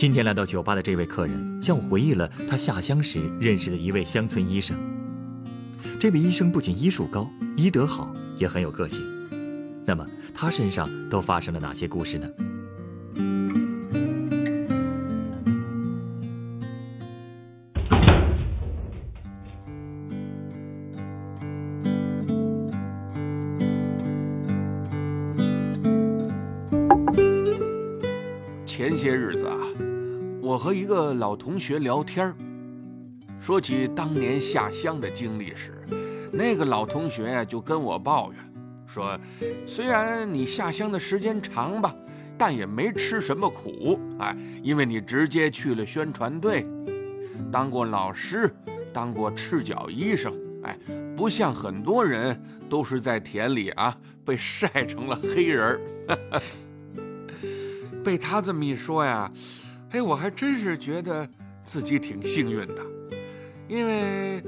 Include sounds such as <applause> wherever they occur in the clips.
今天来到酒吧的这位客人，向我回忆了他下乡时认识的一位乡村医生。这位医生不仅医术高、医德好，也很有个性。那么他身上都发生了哪些故事呢？前些日子啊，我和一个老同学聊天，说起当年下乡的经历时，那个老同学呀就跟我抱怨说，虽然你下乡的时间长吧，但也没吃什么苦，哎，因为你直接去了宣传队，当过老师，当过赤脚医生，哎，不像很多人都是在田里啊被晒成了黑人儿。<laughs> 被他这么一说呀，哎，我还真是觉得自己挺幸运的，因为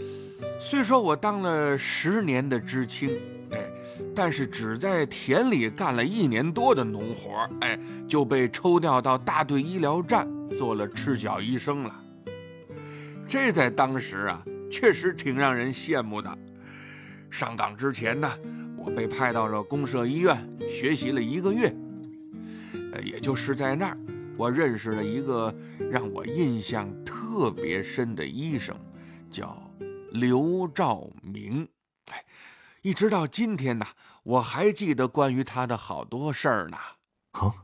虽说我当了十年的知青，哎，但是只在田里干了一年多的农活，哎，就被抽调到大队医疗站做了赤脚医生了。这在当时啊，确实挺让人羡慕的。上岗之前呢，我被派到了公社医院学习了一个月。呃，也就是在那儿，我认识了一个让我印象特别深的医生，叫刘兆明。哎，一直到今天呢，我还记得关于他的好多事儿呢。哦，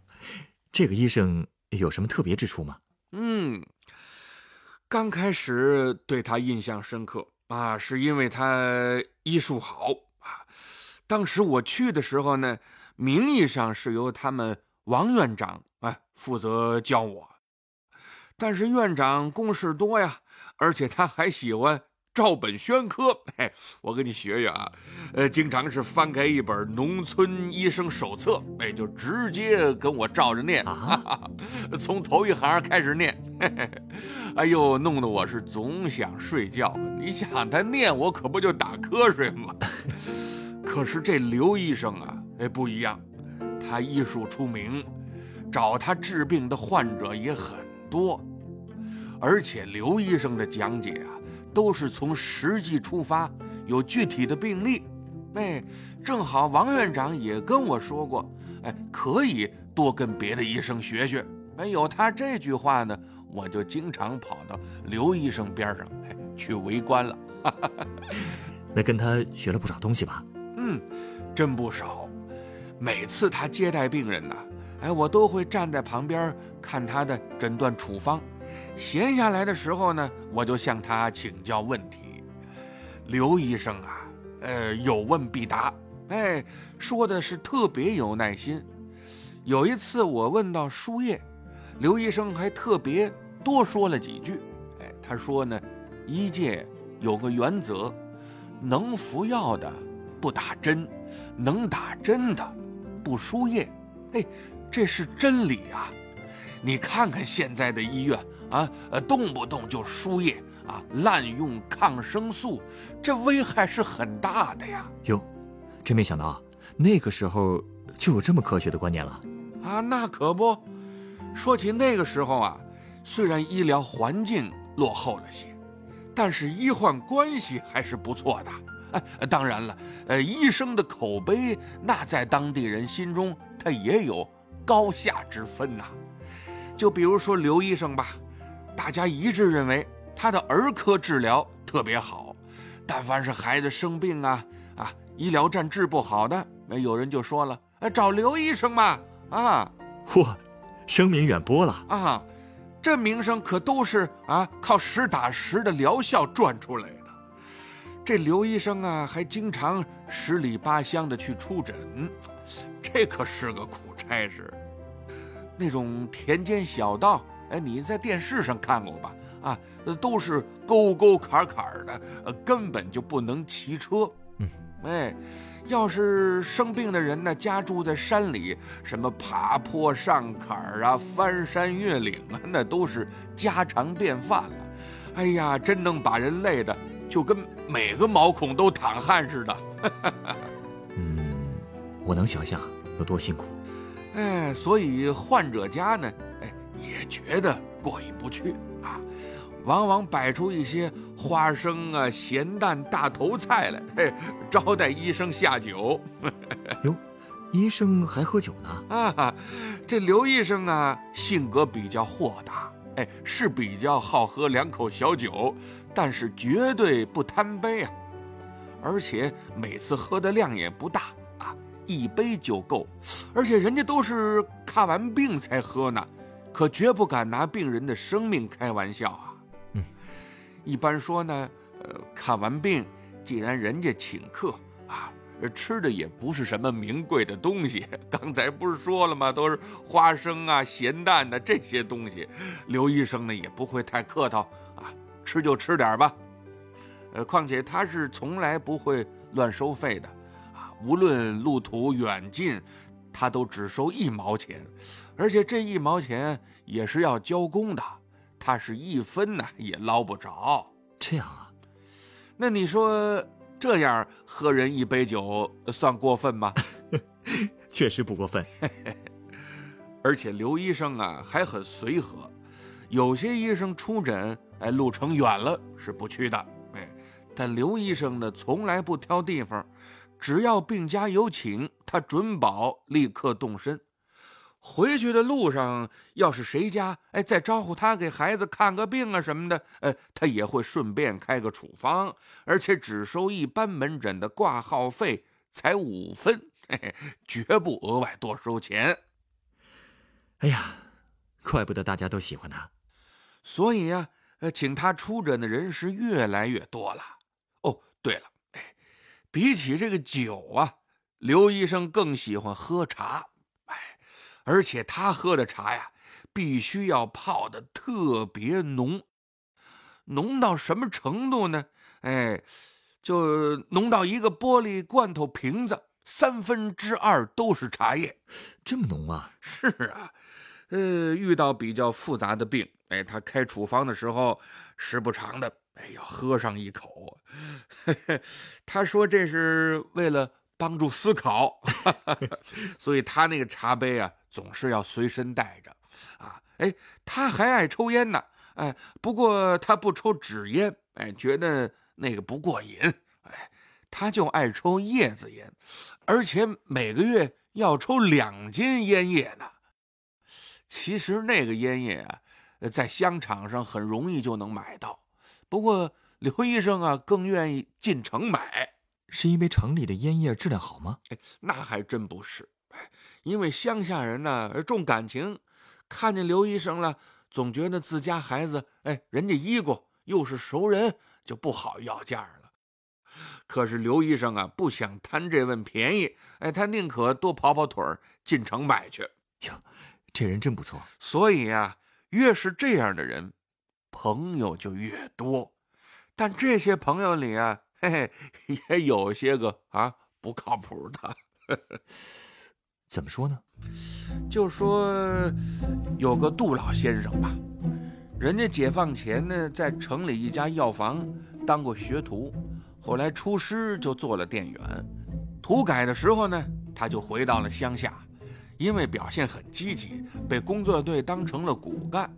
这个医生有什么特别之处吗？嗯，刚开始对他印象深刻啊，是因为他医术好啊。当时我去的时候呢，名义上是由他们。王院长哎，负责教我，但是院长公事多呀，而且他还喜欢照本宣科。哎，我跟你学学啊，呃，经常是翻开一本《农村医生手册》，哎，就直接跟我照着念啊，从头一行开始念。嘿嘿哎呦，弄得我是总想睡觉。你想他念，我可不就打瞌睡吗？<laughs> 可是这刘医生啊，哎，不一样。他医术出名，找他治病的患者也很多，而且刘医生的讲解啊，都是从实际出发，有具体的病例。哎，正好王院长也跟我说过，哎，可以多跟别的医生学学。哎，有他这句话呢，我就经常跑到刘医生边上，哎，去围观了。<laughs> 那跟他学了不少东西吧？嗯，真不少。每次他接待病人呢，哎，我都会站在旁边看他的诊断处方。闲下来的时候呢，我就向他请教问题。刘医生啊，呃，有问必答，哎，说的是特别有耐心。有一次我问到输液，刘医生还特别多说了几句。哎，他说呢，医界有个原则，能服药的不打针，能打针的。不输液，哎，这是真理啊！你看看现在的医院啊，呃，动不动就输液啊，滥用抗生素，这危害是很大的呀。哟，真没想到啊，那个时候就有这么科学的观念了啊！那可不，说起那个时候啊，虽然医疗环境落后了些，但是医患关系还是不错的。哎，当然了，呃，医生的口碑那在当地人心中他也有高下之分呐。就比如说刘医生吧，大家一致认为他的儿科治疗特别好，但凡是孩子生病啊啊，医疗站治不好的，那有人就说了，哎，找刘医生嘛，啊，嚯，声名远播了啊，这名声可都是啊靠实打实的疗效赚出来。这刘医生啊，还经常十里八乡的去出诊，这可是个苦差事。那种田间小道哎，你在电视上看过吧？啊，都是沟沟坎坎的，呃，根本就不能骑车。嗯，哎，要是生病的人呢，家住在山里，什么爬坡上坎儿啊，翻山越岭啊，那都是家常便饭了。哎呀，真能把人累的，就跟每个毛孔都淌汗似的。<laughs> 嗯，我能想象有多辛苦。哎，所以患者家呢，哎，也觉得过意不去啊，往往摆出一些花生啊、咸蛋、大头菜来，嘿，招待医生下酒。<laughs> 哟，医生还喝酒呢？啊，这刘医生啊，性格比较豁达，哎，是比较好喝两口小酒，但是绝对不贪杯啊，而且每次喝的量也不大啊。一杯就够，而且人家都是看完病才喝呢，可绝不敢拿病人的生命开玩笑啊。嗯，一般说呢，呃，看完病，既然人家请客啊，吃的也不是什么名贵的东西。<laughs> 刚才不是说了吗？都是花生啊、咸蛋的这些东西。刘医生呢也不会太客套啊，吃就吃点吧。呃，况且他是从来不会乱收费的。啊无论路途远近，他都只收一毛钱，而且这一毛钱也是要交工的，他是一分呢也捞不着。这样啊？那你说这样喝人一杯酒算过分吗？<laughs> 确实不过分。<laughs> 而且刘医生啊还很随和，有些医生出诊，哎，路程远了是不去的，哎，但刘医生呢从来不挑地方。只要病家有请，他准保立刻动身。回去的路上，要是谁家哎再招呼他给孩子看个病啊什么的，呃，他也会顺便开个处方，而且只收一般门诊的挂号费，才五分，嘿嘿，绝不额外多收钱。哎呀，怪不得大家都喜欢他。所以呀，呃，请他出诊的人是越来越多了。哦，对了。哎比起这个酒啊，刘医生更喜欢喝茶，哎，而且他喝的茶呀，必须要泡的特别浓，浓到什么程度呢？哎，就浓到一个玻璃罐头瓶子三分之二都是茶叶，这么浓啊？是啊，呃，遇到比较复杂的病，哎，他开处方的时候，时不常的。哎，要喝上一口。<laughs> 他说这是为了帮助思考，<laughs> 所以他那个茶杯啊，总是要随身带着。啊，哎，他还爱抽烟呢。哎，不过他不抽纸烟，哎，觉得那个不过瘾。哎，他就爱抽叶子烟，而且每个月要抽两斤烟叶呢。其实那个烟叶啊，在香场上很容易就能买到。不过刘医生啊，更愿意进城买，是因为城里的烟叶质量好吗？哎，那还真不是。哎，因为乡下人呢重感情，看见刘医生了，总觉得自家孩子，哎，人家医过，又是熟人，就不好要价了。可是刘医生啊，不想贪这份便宜，哎，他宁可多跑跑腿儿进城买去。哟，这人真不错。所以啊，越是这样的人。朋友就越多，但这些朋友里啊，嘿嘿，也有些个啊不靠谱的。怎么说呢？就说有个杜老先生吧，人家解放前呢，在城里一家药房当过学徒，后来出师就做了店员。土改的时候呢，他就回到了乡下，因为表现很积极，被工作队当成了骨干。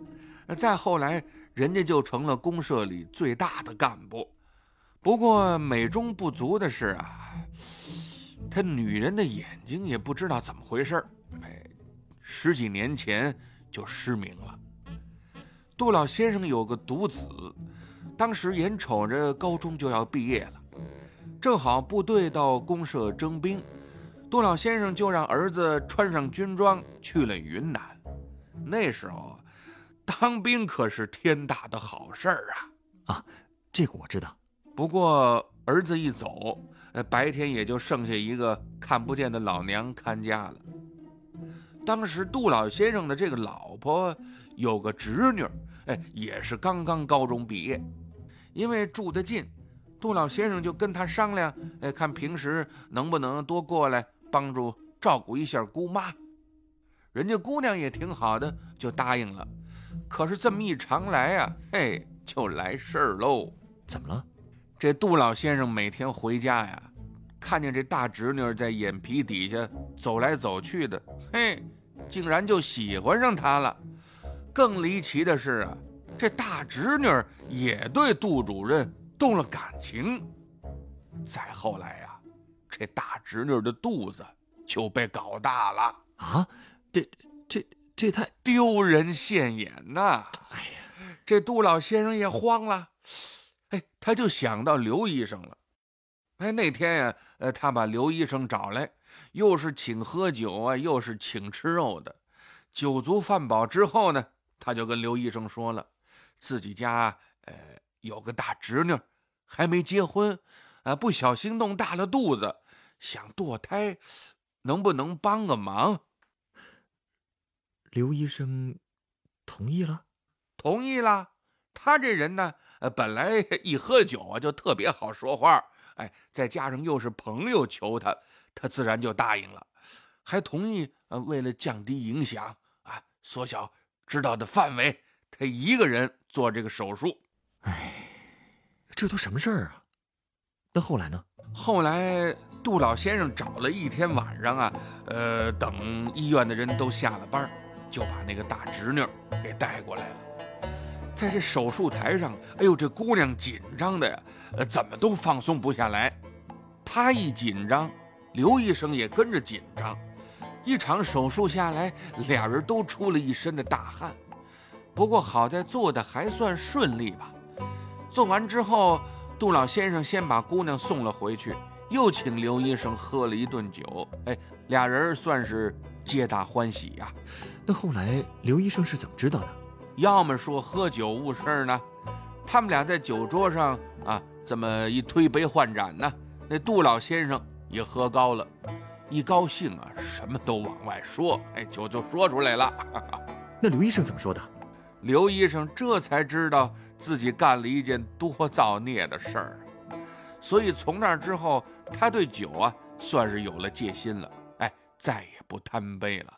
再后来。人家就成了公社里最大的干部，不过美中不足的是啊，他女人的眼睛也不知道怎么回事哎，十几年前就失明了。杜老先生有个独子，当时眼瞅着高中就要毕业了，正好部队到公社征兵，杜老先生就让儿子穿上军装去了云南。那时候。当兵可是天大的好事儿啊！啊，这个我知道。不过儿子一走，呃，白天也就剩下一个看不见的老娘看家了。当时杜老先生的这个老婆有个侄女，哎，也是刚刚高中毕业。因为住得近，杜老先生就跟他商量，哎，看平时能不能多过来帮助照顾一下姑妈。人家姑娘也挺好的，就答应了。可是这么一常来啊，嘿，就来事儿喽。怎么了？这杜老先生每天回家呀，看见这大侄女在眼皮底下走来走去的，嘿，竟然就喜欢上她了。更离奇的是啊，这大侄女也对杜主任动了感情。再后来呀，这大侄女的肚子就被搞大了啊！这、这、这太丢人现眼呐！哎呀，这杜老先生也慌了。哎，他就想到刘医生了。哎，那天呀，呃，他把刘医生找来，又是请喝酒啊，又是请吃肉的。酒足饭饱之后呢，他就跟刘医生说了，自己家呃有个大侄女，还没结婚，啊，不小心弄大了肚子，想堕胎，能不能帮个忙？刘医生同意了，同意了。他这人呢？呃，本来 <laughs> 一喝酒啊就特别好说话，哎，再加上又是朋友求他，他自然就答应了，还同意呃，为了降低影响啊，缩小知道的范围，他一个人做这个手术。哎，这都什么事儿啊？那后来呢？后来杜老先生找了一天晚上啊，呃，等医院的人都下了班，就把那个大侄女给带过来了。在这手术台上，哎呦，这姑娘紧张的呀，呃，怎么都放松不下来。她一紧张，刘医生也跟着紧张。一场手术下来，俩人都出了一身的大汗。不过好在做的还算顺利吧。做完之后，杜老先生先把姑娘送了回去，又请刘医生喝了一顿酒。哎，俩人算是皆大欢喜呀。那后来刘医生是怎么知道的？要么说喝酒误事呢，他们俩在酒桌上啊，这么一推杯换盏呢，那杜老先生也喝高了，一高兴啊，什么都往外说，哎，酒就说出来了。<laughs> 那刘医生怎么说的？刘医生这才知道自己干了一件多造孽的事儿，所以从那之后，他对酒啊算是有了戒心了，哎，再也不贪杯了。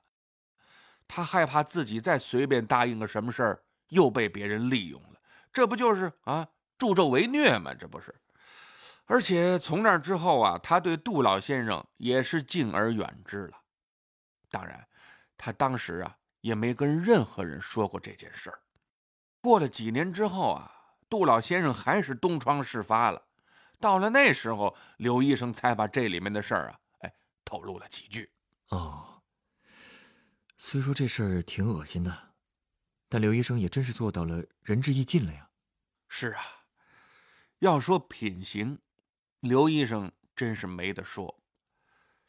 他害怕自己再随便答应个什么事儿，又被别人利用了，这不就是啊助纣为虐吗？这不是。而且从那之后啊，他对杜老先生也是敬而远之了。当然，他当时啊也没跟任何人说过这件事儿。过了几年之后啊，杜老先生还是东窗事发了。到了那时候，刘医生才把这里面的事儿啊，哎，透露了几句。哦。虽说这事儿挺恶心的，但刘医生也真是做到了仁至义尽了呀。是啊，要说品行，刘医生真是没得说。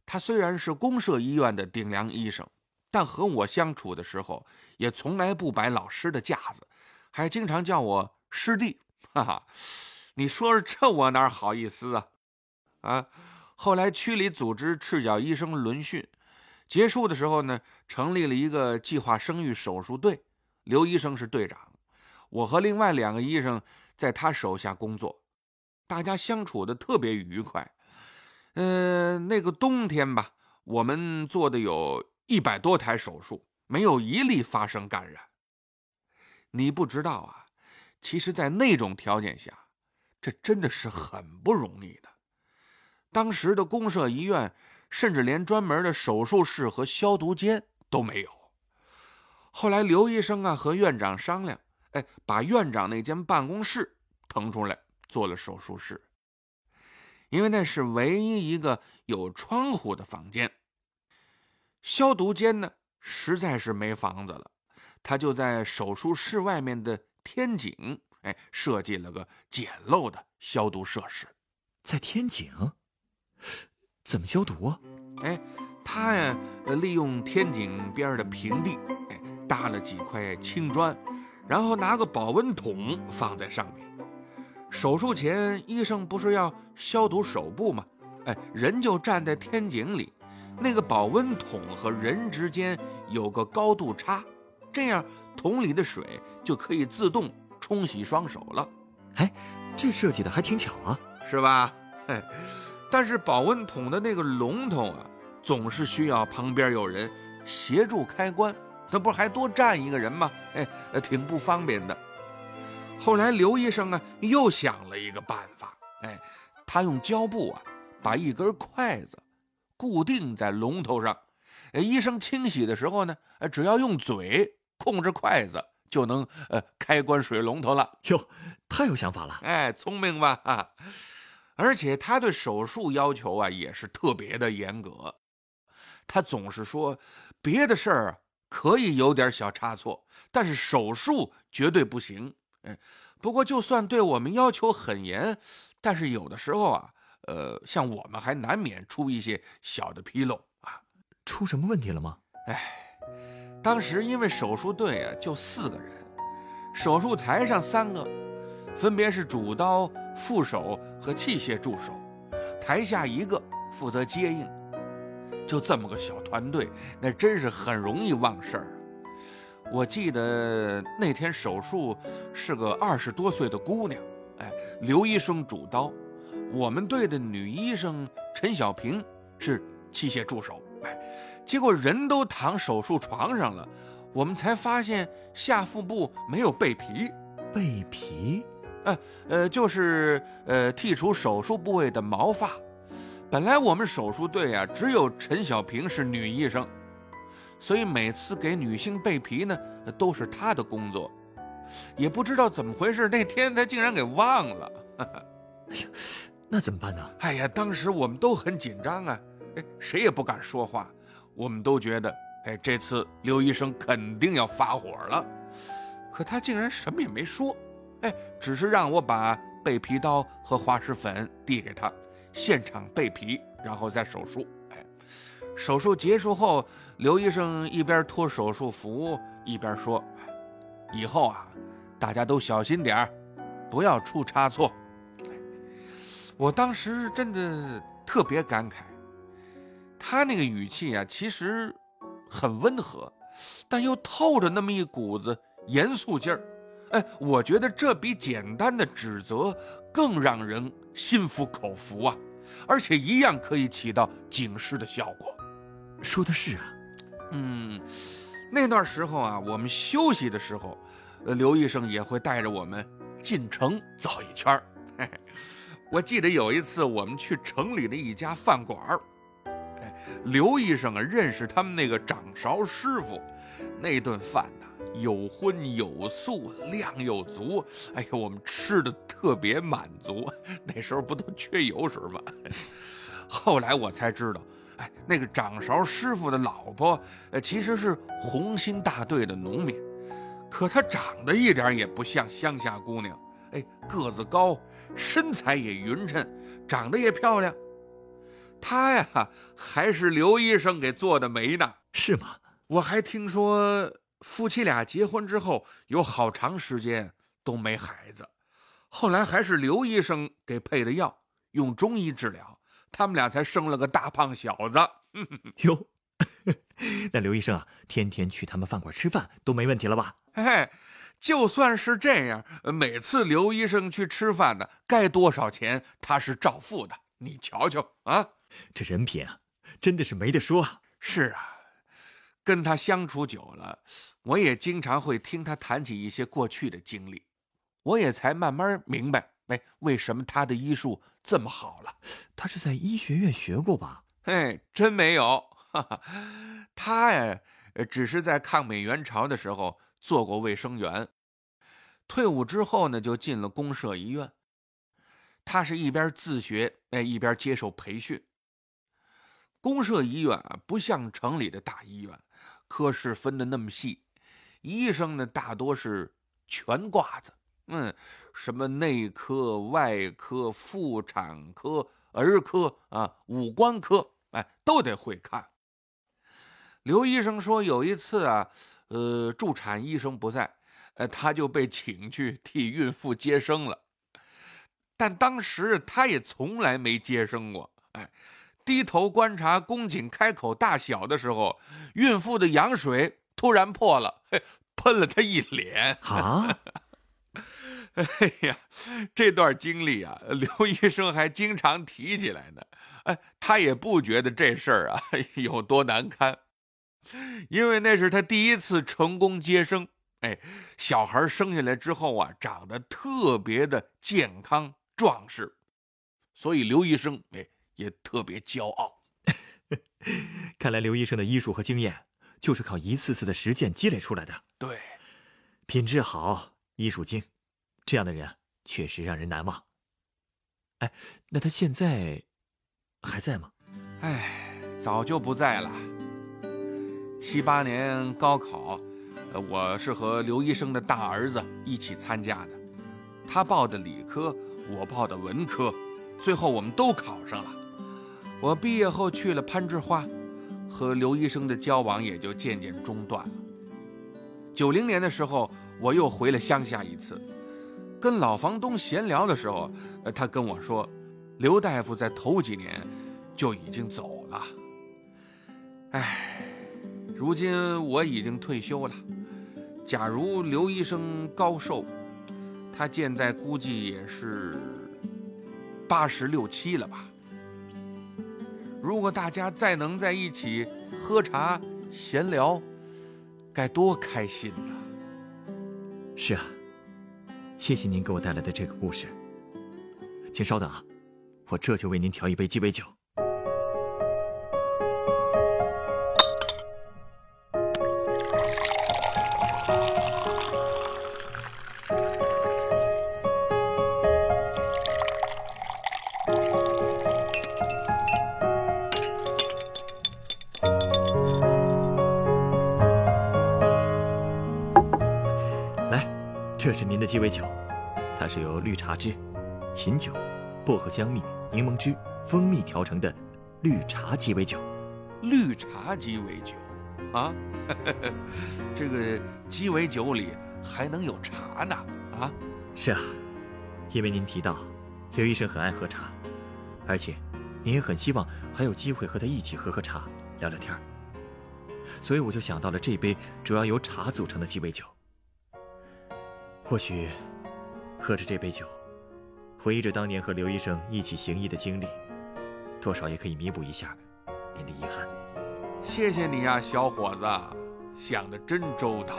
他虽然是公社医院的顶梁医生，但和我相处的时候，也从来不摆老师的架子，还经常叫我师弟。哈哈，你说说这我哪好意思啊？啊，后来区里组织赤脚医生轮训。结束的时候呢，成立了一个计划生育手术队，刘医生是队长，我和另外两个医生在他手下工作，大家相处的特别愉快。嗯，那个冬天吧，我们做的有一百多台手术，没有一例发生感染。你不知道啊，其实，在那种条件下，这真的是很不容易的。当时的公社医院。甚至连专门的手术室和消毒间都没有。后来刘医生啊和院长商量，哎，把院长那间办公室腾出来做了手术室，因为那是唯一一个有窗户的房间。消毒间呢，实在是没房子了，他就在手术室外面的天井，哎，设计了个简陋的消毒设施，在天井。怎么消毒啊？哎，他呀，利用天井边的平地，哎，搭了几块青砖，然后拿个保温桶放在上面。手术前，医生不是要消毒手部吗？哎，人就站在天井里，那个保温桶和人之间有个高度差，这样桶里的水就可以自动冲洗双手了。哎，这设计的还挺巧啊，是吧？嘿，但是保温桶的那个龙头啊，总是需要旁边有人协助开关，那不是还多站一个人吗？哎，挺不方便的。后来刘医生啊，又想了一个办法，哎，他用胶布啊，把一根筷子固定在龙头上，医生清洗的时候呢，只要用嘴控制筷子，就能呃开关水龙头了。哟，太有想法了，哎，聪明吧？哈。<laughs> 而且他对手术要求啊也是特别的严格，他总是说别的事儿可以有点小差错，但是手术绝对不行。哎，不过就算对我们要求很严，但是有的时候啊，呃，像我们还难免出一些小的纰漏啊。出什么问题了吗？哎，当时因为手术队啊就四个人，手术台上三个，分别是主刀、副手和器械助手，台下一个负责接应，就这么个小团队，那真是很容易忘事儿。我记得那天手术是个二十多岁的姑娘，哎，刘医生主刀，我们队的女医生陈小平是器械助手，哎，结果人都躺手术床上了，我们才发现下腹部没有备皮，备皮，呃呃，就是呃剔除手术部位的毛发。本来我们手术队啊，只有陈小平是女医生。所以每次给女性备皮呢，都是她的工作，也不知道怎么回事，那天她竟然给忘了。<laughs> 哎呀，那怎么办呢？哎呀，当时我们都很紧张啊，哎，谁也不敢说话。我们都觉得，哎，这次刘医生肯定要发火了。可他竟然什么也没说，哎，只是让我把备皮刀和滑石粉递给他，现场备皮，然后再手术。哎手术结束后，刘医生一边脱手术服，一边说：“以后啊，大家都小心点，不要出差错。”我当时真的特别感慨，他那个语气啊，其实很温和，但又透着那么一股子严肃劲儿。哎，我觉得这比简单的指责更让人心服口服啊，而且一样可以起到警示的效果。说的是啊，嗯，那段时候啊，我们休息的时候，呃，刘医生也会带着我们进城走一圈儿。<laughs> 我记得有一次我们去城里的一家饭馆儿，哎，刘医生啊认识他们那个掌勺师傅，那顿饭呐有荤有素，量又足，哎呦，我们吃的特别满足。<laughs> 那时候不都缺油水吗？<laughs> 后来我才知道。哎，那个掌勺师傅的老婆，呃，其实是红星大队的农民，可她长得一点也不像乡下姑娘。哎，个子高，身材也匀称，长得也漂亮。她呀，还是刘医生给做的媒呢。是吗？我还听说夫妻俩结婚之后有好长时间都没孩子，后来还是刘医生给配的药，用中医治疗。他们俩才生了个大胖小子 <laughs> 哟，<laughs> 那刘医生啊，天天去他们饭馆吃饭都没问题了吧？嘿，就算是这样，每次刘医生去吃饭呢，该多少钱他是照付的。你瞧瞧啊，这人品啊，真的是没得说啊。是啊，跟他相处久了，我也经常会听他谈起一些过去的经历，我也才慢慢明白。哎，为什么他的医术这么好了？他是在医学院学过吧？嘿，真没有。他呀，只是在抗美援朝的时候做过卫生员，退伍之后呢，就进了公社医院。他是一边自学，哎，一边接受培训。公社医院啊，不像城里的大医院，科室分的那么细，医生呢，大多是全挂子。嗯，什么内科、外科、妇产科、儿科啊，五官科，哎，都得会看。刘医生说，有一次啊，呃，助产医生不在，呃，他就被请去替孕妇接生了。但当时他也从来没接生过，哎，低头观察宫颈开口大小的时候，孕妇的羊水突然破了，嘿，喷了他一脸。啊，<laughs> 哎呀，这段经历啊，<laughs> 刘医生还经常提起来呢。哎，他也不觉得这事儿啊 <laughs> 有多难堪，因为那是他第一次成功接生。哎，小孩生下来之后啊，长得特别的健康壮实，所以刘医生哎也特别骄傲。看来刘医生的医术和经验就是靠一次次的实践积累出来的。对，品质好，医术精，这样的人确实让人难忘。哎，那他现在还在吗？哎，早就不在了。七八年高考。我是和刘医生的大儿子一起参加的，他报的理科，我报的文科，最后我们都考上了。我毕业后去了攀枝花，和刘医生的交往也就渐渐中断了。九零年的时候，我又回了乡下一次，跟老房东闲聊的时候，他跟我说，刘大夫在头几年就已经走了。唉，如今我已经退休了。假如刘医生高寿，他现在估计也是八十六七了吧。如果大家再能在一起喝茶闲聊，该多开心呐！是啊，谢谢您给我带来的这个故事。请稍等啊，我这就为您调一杯鸡尾酒。是您的鸡尾酒，它是由绿茶汁、琴酒、薄荷香蜜、柠檬汁、蜂蜜调成的绿茶鸡尾酒。绿茶鸡尾酒啊，<laughs> 这个鸡尾酒里还能有茶呢？啊，是啊，因为您提到刘医生很爱喝茶，而且您也很希望还有机会和他一起喝喝茶、聊聊天所以我就想到了这杯主要由茶组成的鸡尾酒。或许，喝着这杯酒，回忆着当年和刘医生一起行医的经历，多少也可以弥补一下您的遗憾。谢谢你呀，小伙子，想的真周到。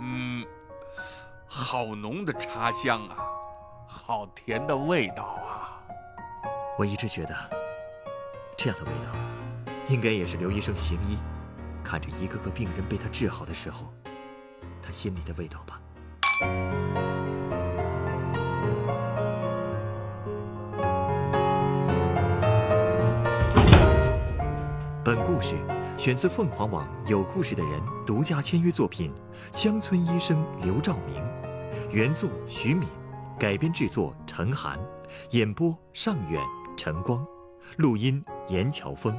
嗯，好浓的茶香啊，好甜的味道啊。我一直觉得，这样的味道，应该也是刘医生行医。看着一个个病人被他治好的时候，他心里的味道吧。本故事选自凤凰网有故事的人独家签约作品《乡村医生刘兆明》，原作徐敏，改编制作陈寒，演播尚远、陈光，录音严乔峰。